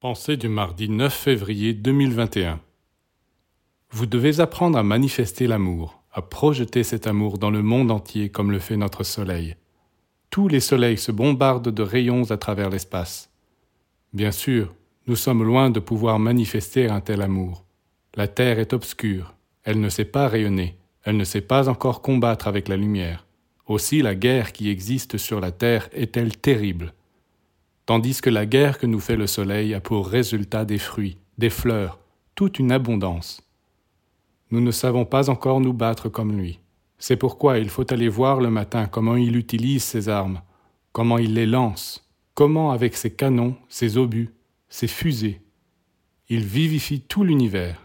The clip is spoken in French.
Pensée du mardi 9 février 2021. Vous devez apprendre à manifester l'amour, à projeter cet amour dans le monde entier comme le fait notre Soleil. Tous les soleils se bombardent de rayons à travers l'espace. Bien sûr, nous sommes loin de pouvoir manifester un tel amour. La Terre est obscure, elle ne sait pas rayonner, elle ne sait pas encore combattre avec la lumière. Aussi la guerre qui existe sur la Terre est-elle terrible tandis que la guerre que nous fait le soleil a pour résultat des fruits, des fleurs, toute une abondance. Nous ne savons pas encore nous battre comme lui. C'est pourquoi il faut aller voir le matin comment il utilise ses armes, comment il les lance, comment avec ses canons, ses obus, ses fusées, il vivifie tout l'univers.